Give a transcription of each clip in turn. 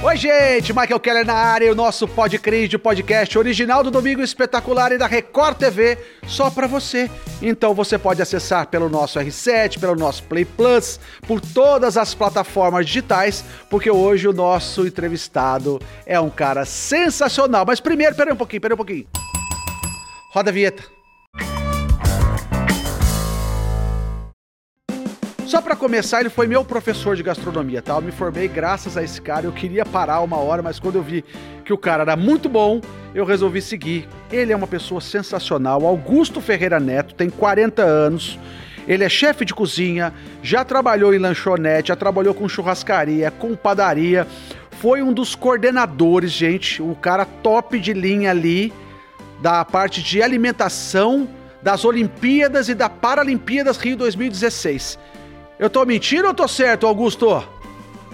Oi, gente, Michael Keller na área o nosso Podcris podcast original do Domingo Espetacular e da Record TV, só para você. Então você pode acessar pelo nosso R7, pelo nosso Play Plus, por todas as plataformas digitais, porque hoje o nosso entrevistado é um cara sensacional. Mas primeiro, peraí um pouquinho, peraí um pouquinho. Roda a vinheta. Só para começar, ele foi meu professor de gastronomia, tá? Eu me formei graças a esse cara. Eu queria parar uma hora, mas quando eu vi que o cara era muito bom, eu resolvi seguir. Ele é uma pessoa sensacional. Augusto Ferreira Neto tem 40 anos. Ele é chefe de cozinha, já trabalhou em lanchonete, já trabalhou com churrascaria, com padaria. Foi um dos coordenadores, gente, o cara top de linha ali da parte de alimentação das Olimpíadas e da Paralimpíadas Rio 2016. Eu tô mentindo ou tô certo, Augusto?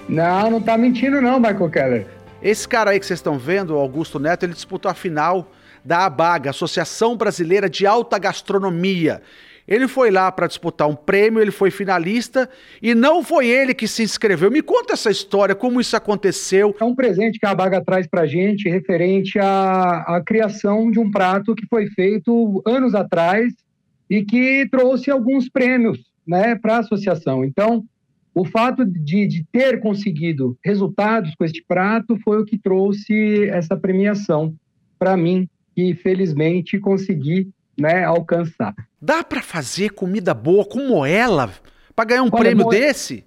Não, não tá mentindo não, Michael Keller. Esse cara aí que vocês estão vendo, o Augusto Neto, ele disputou a final da ABAGA, Associação Brasileira de Alta Gastronomia. Ele foi lá para disputar um prêmio, ele foi finalista e não foi ele que se inscreveu. Me conta essa história, como isso aconteceu. É um presente que a Baga traz para gente referente à, à criação de um prato que foi feito anos atrás e que trouxe alguns prêmios né, para a associação. Então, o fato de, de, ter conseguido resultados com este prato foi o que trouxe essa premiação para mim, que felizmente consegui né, alcançar. Dá para fazer comida boa com moela para ganhar um Olha, prêmio desse?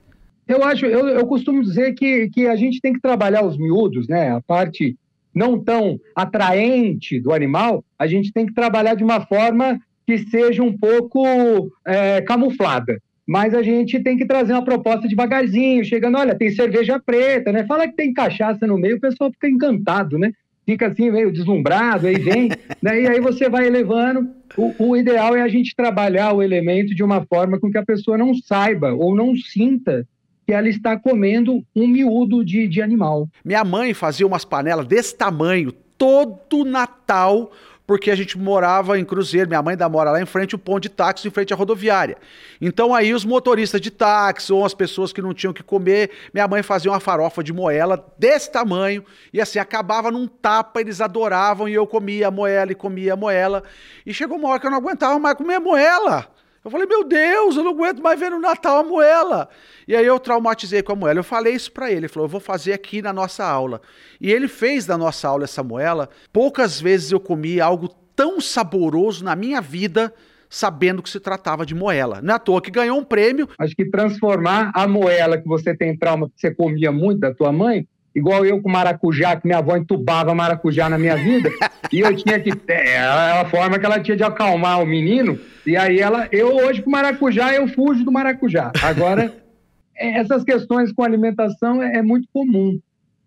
Eu acho, eu, eu costumo dizer que, que a gente tem que trabalhar os miúdos, né? A parte não tão atraente do animal, a gente tem que trabalhar de uma forma que seja um pouco é, camuflada. Mas a gente tem que trazer uma proposta devagarzinho, chegando, olha, tem cerveja preta, né? Fala que tem cachaça no meio, o pessoal fica encantado, né? Fica assim, meio deslumbrado, aí vem, né? E aí você vai elevando. O, o ideal é a gente trabalhar o elemento de uma forma com que a pessoa não saiba ou não sinta que ela está comendo um miúdo de, de animal. Minha mãe fazia umas panelas desse tamanho, todo Natal porque a gente morava em Cruzeiro, minha mãe ainda mora lá em frente o ponto de táxi, em frente à rodoviária. Então aí os motoristas de táxi ou as pessoas que não tinham que comer, minha mãe fazia uma farofa de moela desse tamanho e assim acabava num tapa, eles adoravam e eu comia a moela e comia a moela. E chegou uma hora que eu não aguentava mais comer moela. Eu falei, meu Deus, eu não aguento mais ver no Natal a moela. E aí eu traumatizei com a moela. Eu falei isso para ele. Ele falou, eu vou fazer aqui na nossa aula. E ele fez da nossa aula essa moela. Poucas vezes eu comi algo tão saboroso na minha vida sabendo que se tratava de moela. Não é à toa que ganhou um prêmio. Acho que transformar a moela que você tem trauma, que você comia muito da tua mãe, igual eu com maracujá, que minha avó entubava maracujá na minha vida, e eu tinha que. É a forma que ela tinha de acalmar o menino, e aí ela. Eu hoje com maracujá, eu fujo do maracujá. Agora, é, essas questões com alimentação é, é muito comum,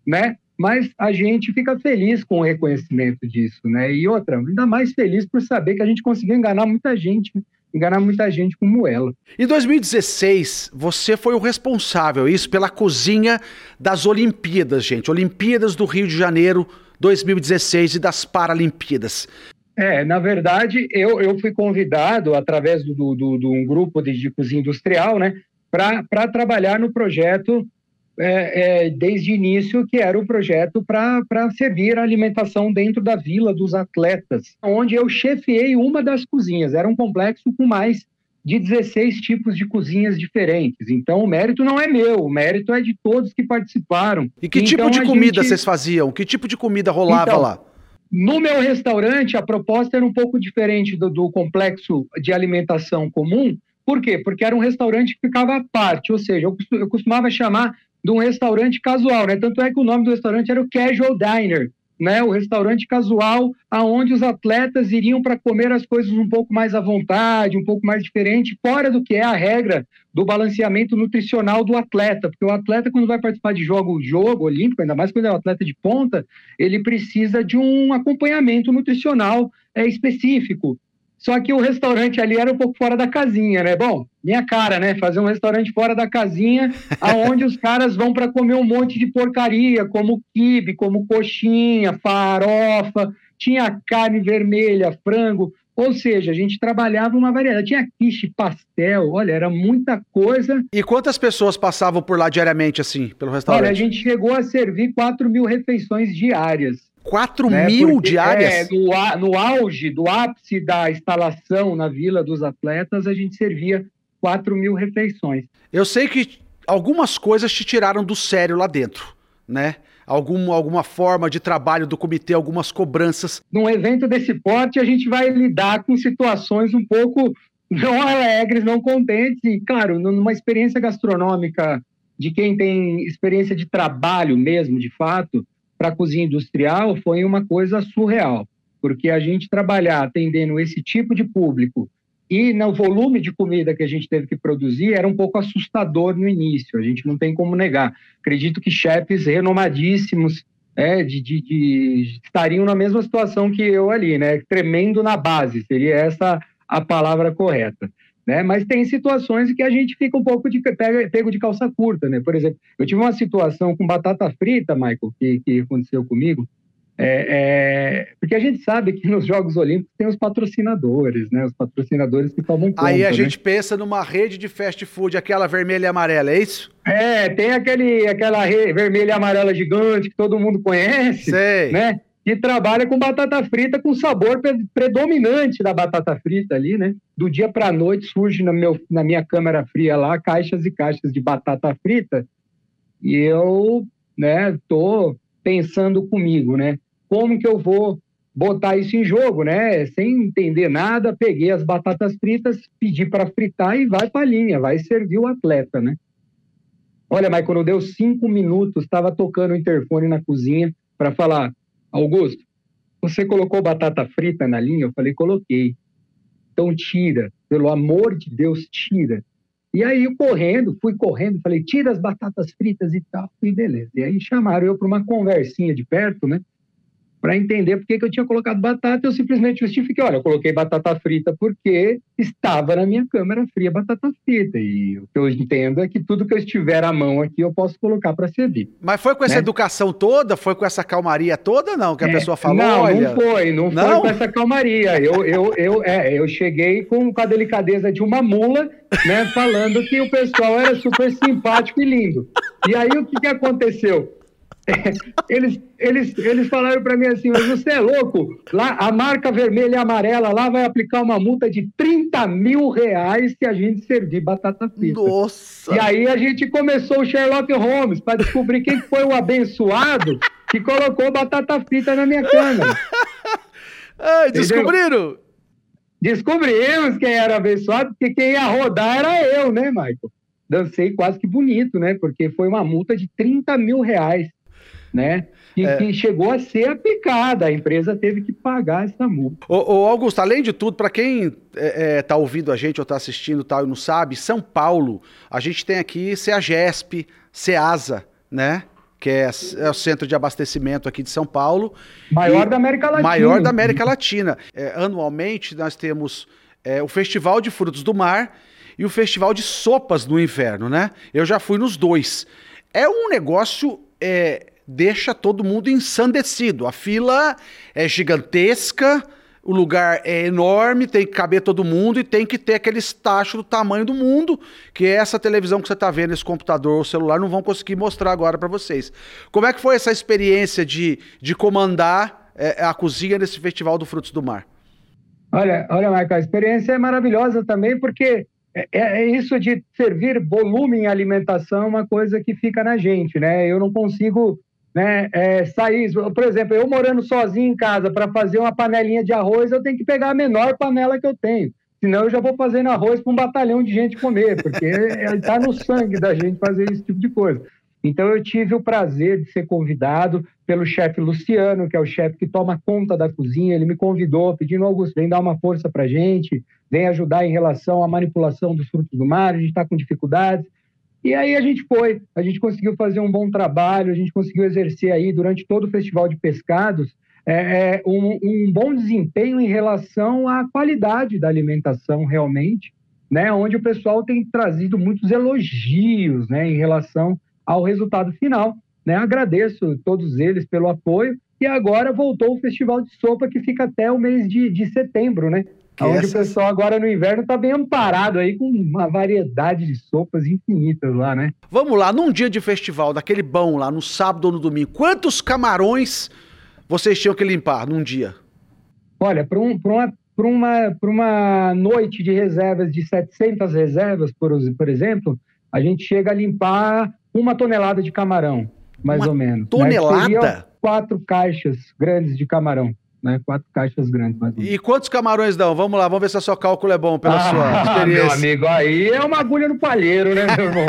né? Mas a gente fica feliz com o reconhecimento disso, né? E outra, ainda mais feliz por saber que a gente conseguiu enganar muita gente. Enganar muita gente como ela. Em 2016, você foi o responsável, isso, pela cozinha das Olimpíadas, gente. Olimpíadas do Rio de Janeiro 2016 e das Paralimpíadas. É, na verdade, eu, eu fui convidado através de do, do, do, um grupo de, de cozinha industrial, né, para trabalhar no projeto é, é, desde o início, que era o projeto para servir a alimentação dentro da Vila dos Atletas, onde eu chefiei uma das cozinhas. Era um complexo com mais de 16 tipos de cozinhas diferentes. Então, o mérito não é meu, o mérito é de todos que participaram. E que tipo então, tipo de comida gente... vocês faziam? Que tipo de comida rolava então, lá? No meu restaurante, a proposta era um pouco diferente do, do complexo de alimentação comum. Por quê? Porque era um restaurante que ficava à parte, ou seja, eu costumava chamar de um restaurante casual, né? Tanto é que o nome do restaurante era o Casual Diner, né? O restaurante casual, aonde os atletas iriam para comer as coisas um pouco mais à vontade, um pouco mais diferente, fora do que é a regra do balanceamento nutricional do atleta, porque o atleta quando vai participar de jogo, jogo olímpico, ainda mais quando é um atleta de ponta, ele precisa de um acompanhamento nutricional é, específico. Só que o restaurante ali era um pouco fora da casinha, né? Bom, minha cara, né? Fazer um restaurante fora da casinha, aonde os caras vão para comer um monte de porcaria, como quibe, como coxinha, farofa, tinha carne vermelha, frango. Ou seja, a gente trabalhava uma variedade. Tinha quiche, pastel, olha, era muita coisa. E quantas pessoas passavam por lá diariamente, assim, pelo restaurante? Olha, a gente chegou a servir 4 mil refeições diárias. 4 né? mil diárias? É, no, no auge, do ápice da instalação na Vila dos Atletas, a gente servia 4 mil refeições. Eu sei que algumas coisas te tiraram do sério lá dentro, né? Algum, alguma forma de trabalho do comitê, algumas cobranças. Num evento desse porte, a gente vai lidar com situações um pouco não alegres, não contentes. E, claro, numa experiência gastronômica de quem tem experiência de trabalho mesmo, de fato, para a cozinha industrial, foi uma coisa surreal. Porque a gente trabalhar atendendo esse tipo de público e no volume de comida que a gente teve que produzir era um pouco assustador no início, a gente não tem como negar. Acredito que chefes renomadíssimos é, de, de, de, estariam na mesma situação que eu ali, né? Tremendo na base, seria essa a palavra correta. Né? Mas tem situações em que a gente fica um pouco de pego de calça curta, né? Por exemplo, eu tive uma situação com batata frita, Michael, que, que aconteceu comigo, é, é, porque a gente sabe que nos Jogos Olímpicos tem os patrocinadores, né? Os patrocinadores que tomam conta. Aí a né? gente pensa numa rede de fast food, aquela vermelha e amarela, é isso? É, tem aquele, aquela vermelha e amarela gigante que todo mundo conhece, Sei. né? Que trabalha com batata frita com sabor predominante da batata frita ali, né? Do dia para a noite surge no meu, na minha câmera fria lá caixas e caixas de batata frita e eu, né, tô pensando comigo, né? como que eu vou botar isso em jogo, né? Sem entender nada, peguei as batatas fritas, pedi para fritar e vai para a linha, vai servir o atleta, né? Olha, mas quando deu cinco minutos, estava tocando o interfone na cozinha para falar, Augusto, você colocou batata frita na linha? Eu falei, coloquei. Então tira, pelo amor de Deus, tira. E aí, correndo, fui correndo, falei, tira as batatas fritas e tal, e beleza. E aí chamaram eu para uma conversinha de perto, né? Para entender por que, que eu tinha colocado batata. Eu simplesmente justifiquei: olha, eu coloquei batata frita porque estava na minha câmera fria batata frita. E o que eu entendo é que tudo que eu estiver à mão aqui eu posso colocar para servir. Mas foi com essa né? educação toda? Foi com essa calmaria toda, não? Que a é, pessoa falou? Não, olha... não foi, não, não, foi com essa calmaria. Eu, eu, eu, é, eu cheguei com, com a delicadeza de uma mula, né, falando que o pessoal era super simpático e lindo. E aí o que, que aconteceu? Eles, eles, eles falaram para mim assim, mas você é louco? Lá, a marca vermelha e amarela lá vai aplicar uma multa de 30 mil reais se a gente servir batata frita. Nossa! E aí a gente começou o Sherlock Holmes para descobrir quem foi o abençoado que colocou batata frita na minha cama. Descobriram? Descobrimos quem era abençoado, porque quem ia rodar era eu, né, Michael? Dancei quase que bonito, né? Porque foi uma multa de 30 mil reais né? Que, é. que, chegou a ser aplicada, a empresa teve que pagar essa multa. Ô, ô Augusto, além de tudo, para quem está é, é, tá ouvindo a gente ou está assistindo tal e não sabe, São Paulo, a gente tem aqui CEAGESP, CEASA, né? Que é, é, o centro de abastecimento aqui de São Paulo. Maior da América Latina. Maior da América Latina. É, anualmente nós temos é, o Festival de Frutos do Mar e o Festival de Sopas no Inverno, né? Eu já fui nos dois. É um negócio é, deixa todo mundo ensandecido. A fila é gigantesca, o lugar é enorme, tem que caber todo mundo e tem que ter aquele estácio do tamanho do mundo, que é essa televisão que você está vendo, esse computador ou celular, não vão conseguir mostrar agora para vocês. Como é que foi essa experiência de, de comandar é, a cozinha nesse Festival do Frutos do Mar? Olha, olha, Marco, a experiência é maravilhosa também, porque é, é, é, isso de servir volume em alimentação é uma coisa que fica na gente, né? Eu não consigo né, é, sair, por exemplo, eu morando sozinho em casa para fazer uma panelinha de arroz, eu tenho que pegar a menor panela que eu tenho. Senão eu já vou fazendo arroz para um batalhão de gente comer, porque está no sangue da gente fazer esse tipo de coisa. Então eu tive o prazer de ser convidado pelo chefe Luciano, que é o chefe que toma conta da cozinha. Ele me convidou, pedindo, Augusto, vem dar uma força para gente, vem ajudar em relação à manipulação dos frutos do mar, a gente está com dificuldades. E aí a gente foi, a gente conseguiu fazer um bom trabalho, a gente conseguiu exercer aí durante todo o Festival de Pescados é, é, um, um, bom desempenho em relação à qualidade da alimentação realmente, né? Onde o pessoal tem trazido muitos elogios, né? Em relação ao resultado final, né? Agradeço todos eles pelo apoio E agora voltou o Festival de Sopa, que fica até o mês de, de setembro, né? Que Onde essas... o pessoal agora no inverno está bem amparado aí com uma variedade de sopas infinitas lá, né? Vamos lá, num dia de festival, daquele bom lá, no sábado ou no domingo, quantos camarões vocês tinham que limpar num dia? Olha, para um, uma, uma, uma noite de reservas de 700 reservas, por, por exemplo, a gente chega a limpar uma tonelada de camarão, mais uma ou menos. Né? Tonelada? Né? Quatro caixas grandes de camarão. Né? Quatro caixas grandes. Mais e quantos camarões dão? Vamos lá, vamos ver se o seu cálculo é bom pela ah, sua experiência. Meu amigo, aí é uma agulha no palheiro, né, meu irmão?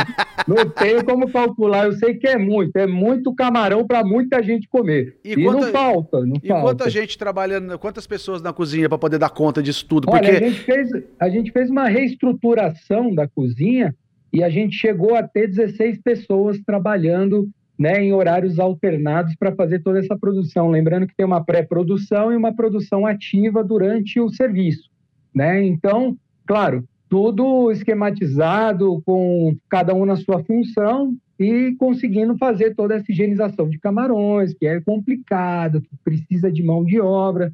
não tem como calcular. Eu sei que é muito, é muito camarão para muita gente comer. E, e quanta, não falta, não e falta. quanta gente trabalhando, quantas pessoas na cozinha para poder dar conta disso tudo? Porque... Olha, a gente, fez, a gente fez uma reestruturação da cozinha e a gente chegou a ter 16 pessoas trabalhando né, em horários alternados para fazer toda essa produção. Lembrando que tem uma pré-produção e uma produção ativa durante o serviço. Né? Então, claro, tudo esquematizado, com cada um na sua função e conseguindo fazer toda essa higienização de camarões, que é complicado, que precisa de mão de obra.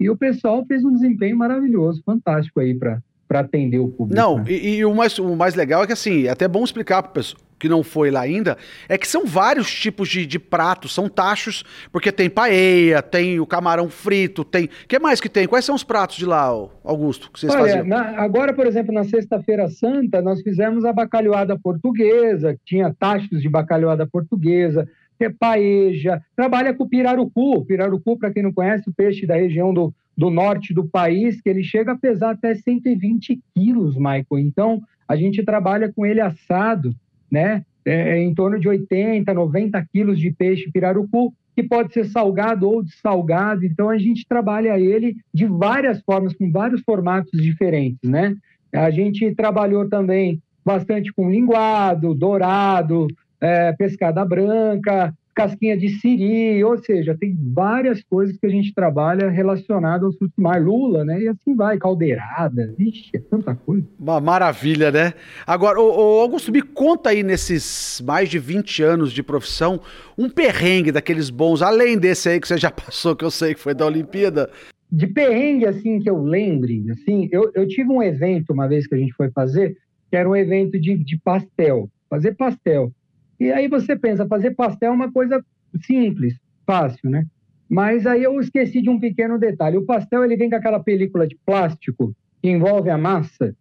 E o pessoal fez um desempenho maravilhoso, fantástico aí para para atender o público. Não, né? e, e, o, mais, o mais legal é que assim, é até bom explicar para pessoa que não foi lá ainda, é que são vários tipos de, de pratos, são tachos, porque tem paella, tem o camarão frito, tem. O que mais que tem? Quais são os pratos de lá, Augusto, que vocês Olha, faziam? Na, agora, por exemplo, na Sexta-feira Santa, nós fizemos a bacalhoada portuguesa, tinha tachos de bacalhoada portuguesa, é paeja, trabalha com pirarucu. Pirarucu, para quem não conhece, o peixe da região do, do norte do país, que ele chega a pesar até 120 quilos, Michael. Então, a gente trabalha com ele assado, né? É, é em torno de 80, 90 quilos de peixe pirarucu, que pode ser salgado ou dessalgado. Então, a gente trabalha ele de várias formas, com vários formatos diferentes, né? A gente trabalhou também bastante com linguado, dourado, é, pescada branca, casquinha de siri, ou seja, tem várias coisas que a gente trabalha relacionadas ao fruto do mar, lula, né? E assim vai, caldeirada, vixe, é tanta coisa. Uma maravilha, né? Agora, ô, ô, Augusto, me conta aí nesses mais de 20 anos de profissão, um perrengue daqueles bons, além desse aí que você já passou, que eu sei que foi da Olimpíada. De perrengue, assim, que eu lembre, assim, eu, eu tive um evento uma vez que a gente foi fazer, que era um evento de, de pastel, fazer pastel. E aí você pensa, fazer pastel é uma coisa simples, fácil, né? Mas aí eu esqueci de um pequeno detalhe. O pastel ele vem com aquela película de plástico que envolve a massa,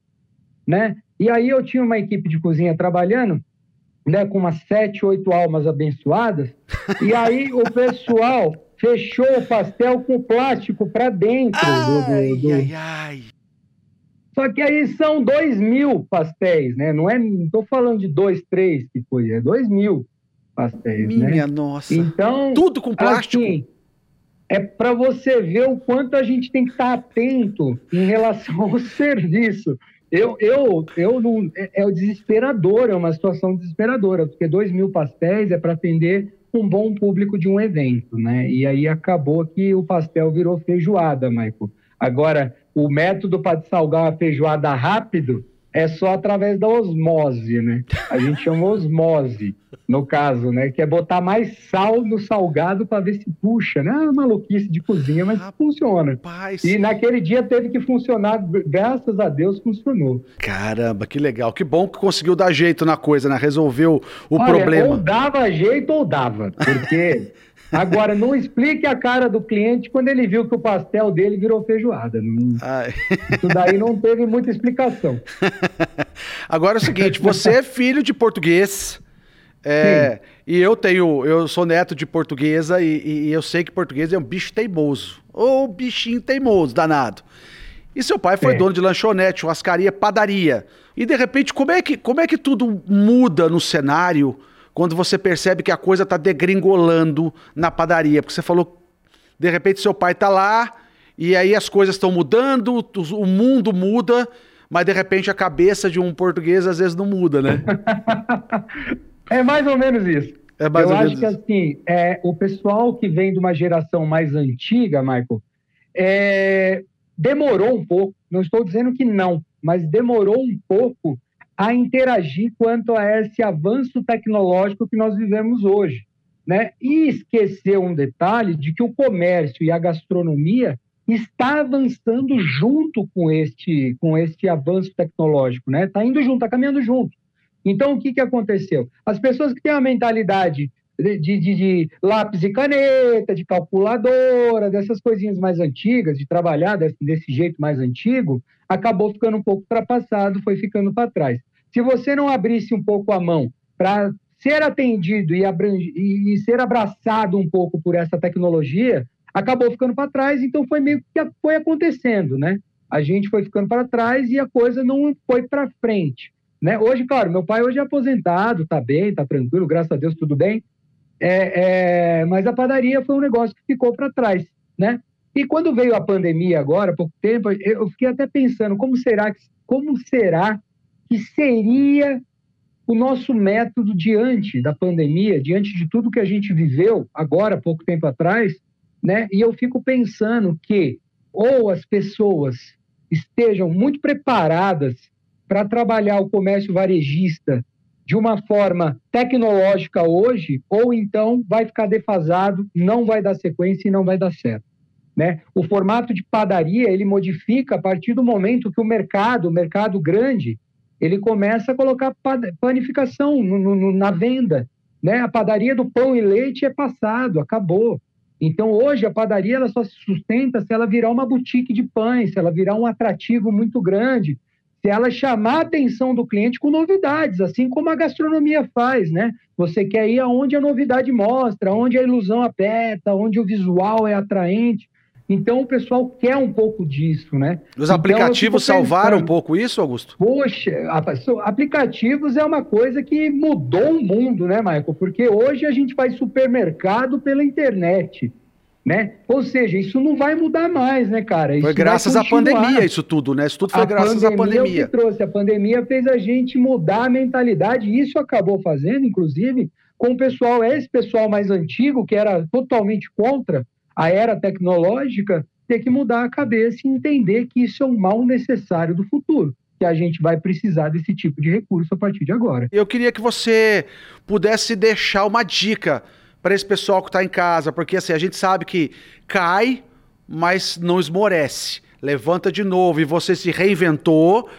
né? E aí eu tinha uma equipe de cozinha trabalhando, né, com umas sete, oito almas abençoadas. E aí o pessoal fechou o pastel com plástico para dentro ai, do, do, do... Ai, ai. Só que aí são dois mil pastéis, né? Não é, não falando de dois, três que foi, é dois mil pastéis, Minha né? Minha nossa. Então, tudo com plástico. Assim, é para você ver o quanto a gente tem que estar atento em relação ao serviço. Eu, eu, eu não, é, é desesperador, é uma situação desesperadora, porque dois mil pastéis é para atender um bom público de um evento, né? E aí acabou que o pastel virou feijoada, Michael. Agora, o método para salgar uma feijoada rápido é só através da osmose, né? A gente chama osmose, no caso, né? Que é botar mais sal no salgado para ver se puxa, né? É maluquice de cozinha, mas Rapaz, funciona. E naquele dia teve que funcionar, graças a Deus funcionou. Caramba, que legal. Que bom que conseguiu dar jeito na coisa, né? Resolveu o Olha, problema. Ou dava jeito ou dava, porque Agora, não explique a cara do cliente quando ele viu que o pastel dele virou feijoada. Isso daí não teve muita explicação. Agora é o seguinte: você é filho de português. É, e eu tenho, eu sou neto de portuguesa e, e, eu sei que português é um bicho teimoso. Ou bichinho teimoso, danado. E seu pai foi é. dono de lanchonete, churrascaria, padaria. E de repente, como é que, como é que tudo muda no cenário quando você percebe que a coisa está degringolando na padaria. Porque você falou, de repente seu pai está lá e aí as coisas estão mudando, o mundo muda, mas de repente a cabeça de um português às vezes não muda, né? é mais ou menos isso. É mais Eu ou acho menos que isso. assim, é, o pessoal que vem de uma geração mais antiga, Michael, é, demorou um pouco, não estou dizendo que não, mas demorou um pouco a interagir quanto a esse avanço tecnológico que nós vivemos hoje. né? E esqueceu um detalhe de que o comércio e a gastronomia está avançando junto com este, com este avanço tecnológico, né? Está indo junto, está caminhando junto. Então, o que, que aconteceu? As pessoas que têm a mentalidade de, de, de, lápis e caneta, de calculadora, dessas coisinhas mais antigas, de trabalhar desse, desse jeito mais antigo, acabou ficando um pouco ultrapassado, foi ficando para trás. Se você não abrisse um pouco a mão para ser atendido e, e, ser abraçado um pouco por essa tecnologia, acabou ficando para trás, então foi meio que foi acontecendo, né? A gente foi ficando para trás e a coisa não foi para frente. Né? Hoje, claro, meu pai hoje é aposentado, tá bem, tá tranquilo, graças a Deus, tudo bem. É, é, mas a padaria foi um negócio que ficou para trás, né? E quando veio a pandemia agora, há pouco tempo, eu fiquei até pensando como será que, como será que seria o nosso método diante da pandemia, diante de tudo que a gente viveu agora, pouco tempo atrás, né? E eu fico pensando que ou as pessoas estejam muito preparadas para trabalhar o comércio varejista de uma forma tecnológica hoje, ou então vai ficar defasado, não vai dar sequência e não vai dar certo. Né? O formato de padaria ele modifica a partir do momento que o mercado, o mercado grande, ele começa a colocar panificação no, no, na venda. Né? A padaria do pão e leite é passado, acabou. Então, hoje, a padaria ela só se sustenta se ela virar uma boutique de pães, se ela virar um atrativo muito grande, se ela chamar a atenção do cliente com novidades, assim como a gastronomia faz, né? Você quer ir aonde a novidade mostra, onde a ilusão aperta, onde o visual é atraente. Então o pessoal quer um pouco disso, né? Os então, aplicativos salvaram um pouco isso, Augusto? Poxa, aplicativos é uma coisa que mudou o mundo, né, Michael? Porque hoje a gente faz supermercado pela internet. Né? Ou seja, isso não vai mudar mais, né, cara? Isso foi graças à pandemia isso tudo, né? Isso tudo foi a graças à pandemia. É que trouxe. A pandemia fez a gente mudar a mentalidade, e isso acabou fazendo, inclusive, com o pessoal, esse pessoal mais antigo, que era totalmente contra a era tecnológica, ter que mudar a cabeça e entender que isso é um mal necessário do futuro que a gente vai precisar desse tipo de recurso a partir de agora. Eu queria que você pudesse deixar uma dica para esse pessoal que está em casa, porque assim, a gente sabe que cai, mas não esmorece. Levanta de novo e você se reinventou,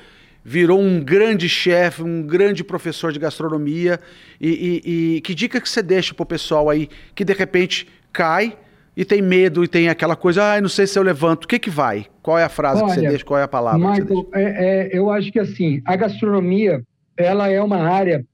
virou um grande chefe, um grande professor de gastronomia. E, e, e que dica que você deixa para o pessoal aí que de repente cai e tem medo e tem aquela coisa, ah, não sei se eu levanto, o que que vai? Qual é a frase Olha, que você deixa? Qual é a palavra? Michael, é, é, eu acho que assim, a gastronomia, ela é uma área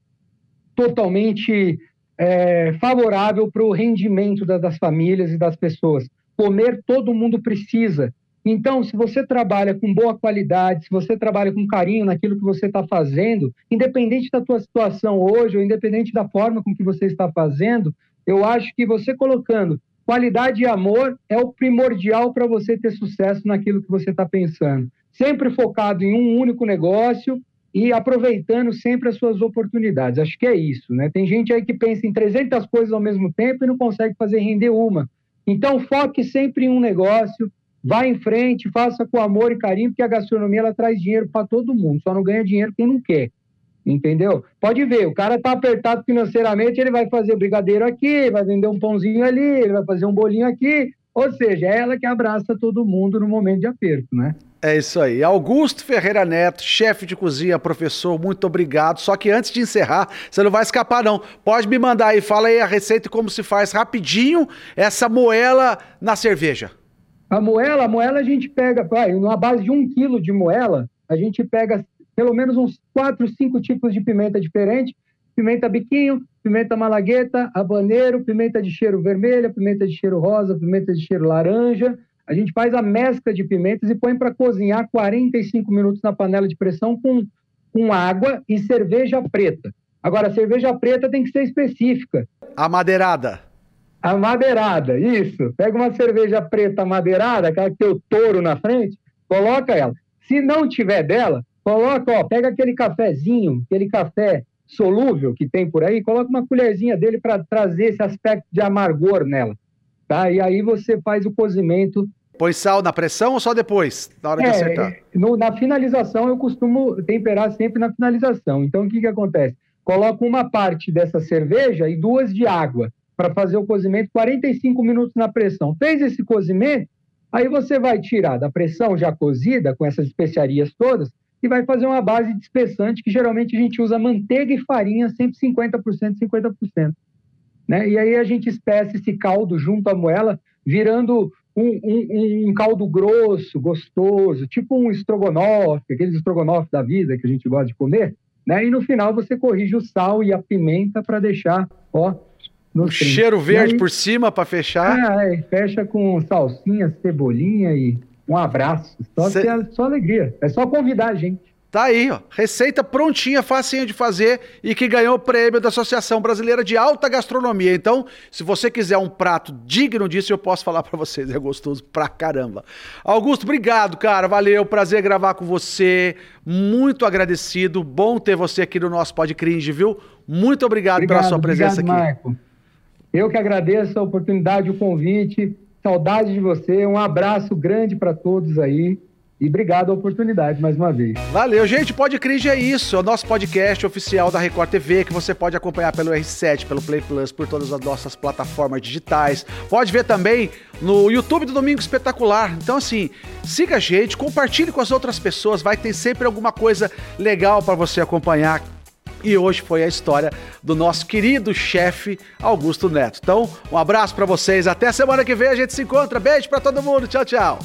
totalmente é, favorável para o rendimento da, das famílias e das pessoas. Comer todo mundo precisa. Então, se você trabalha com boa qualidade, se você trabalha com carinho naquilo que você está fazendo, independente da tua situação hoje, ou independente da forma com que você está fazendo, eu acho que você colocando qualidade e amor é o primordial para você ter sucesso naquilo que você está pensando. Sempre focado em um único negócio e aproveitando sempre as suas oportunidades. Acho que é isso, né? Tem gente aí que pensa em 300 coisas ao mesmo tempo e não consegue fazer render uma. Então, foque sempre em um negócio, vá em frente, faça com amor e carinho, porque a gastronomia ela traz dinheiro para todo mundo, só não ganha dinheiro quem não quer. Entendeu? Pode ver, o cara tá apertado financeiramente, ele vai fazer brigadeiro aqui, vai vender um pãozinho ali, ele vai fazer um bolinho aqui, ou seja, é ela que abraça todo mundo no momento de aperto, né? É isso aí. Augusto Ferreira Neto, chefe de cozinha, professor, muito obrigado. Só que antes de encerrar, você não vai escapar, não. Pode me mandar aí, fala aí a receita e como se faz rapidinho essa moela na cerveja. A moela, a moela a gente pega, numa base de um quilo de moela, a gente pega pelo menos uns quatro, cinco tipos de pimenta diferentes. Pimenta biquinho, pimenta malagueta, habaneiro, pimenta de cheiro vermelha, pimenta de cheiro rosa, pimenta de cheiro laranja, a gente faz a mescla de pimentas e põe para cozinhar 45 minutos na panela de pressão com, com água e cerveja preta. Agora, a cerveja preta tem que ser específica. A madeirada. A madeirada, isso. Pega uma cerveja preta madeirada, aquela que tem o touro na frente, coloca ela. Se não tiver dela, coloca, ó, pega aquele cafezinho, aquele café solúvel que tem por aí, coloca uma colherzinha dele para trazer esse aspecto de amargor nela tá? E aí você faz o cozimento. Põe sal na pressão ou só depois, na hora é, de acertar? No, na finalização, eu costumo temperar sempre na finalização. Então, o que, que acontece? Coloco uma parte dessa cerveja e duas de água. para fazer o cozimento 45 minutos na pressão. Fez esse cozimento, aí você vai tirar da pressão já cozida, com essas especiarias todas, e vai fazer uma base de espessante, que geralmente a gente usa manteiga e farinha, sempre 50%, 50%. Né? E aí a gente espessa esse caldo junto à moela, virando um, um, um, caldo grosso, gostoso, tipo um estrogonofe, aqueles estrogonofe da vida que a gente gosta de comer, né? E no final você corrige o sal e a pimenta para deixar, ó, no cheiro verde aí, por cima para fechar. É, é, fecha com salsinha, cebolinha e um abraço. Só, Cê... é só alegria. É só convidar a gente. Tá aí, ó. Receita prontinha, facinha de fazer e que ganhou o prêmio da Associação Brasileira de Alta Gastronomia. Então, se você quiser um prato digno disso, eu posso falar para vocês. É gostoso pra caramba. Augusto, obrigado, cara. Valeu. Prazer gravar com você. Muito agradecido. Bom ter você aqui no nosso Pod Cringe, viu? Muito obrigado, obrigado pela sua presença obrigado, aqui. Marco. Eu que agradeço a oportunidade, o convite. Saudade de você. Um abraço grande para todos aí. E obrigado a oportunidade mais uma vez. Valeu, gente. Pode Cringe é isso. É o nosso podcast oficial da Record TV que você pode acompanhar pelo R7, pelo Play Plus, por todas as nossas plataformas digitais. Pode ver também no YouTube do Domingo Espetacular. Então, assim, siga a gente, compartilhe com as outras pessoas. Vai ter sempre alguma coisa legal para você acompanhar. E hoje foi a história do nosso querido chefe Augusto Neto. Então, um abraço para vocês. Até semana que vem a gente se encontra. Beijo para todo mundo. Tchau, tchau.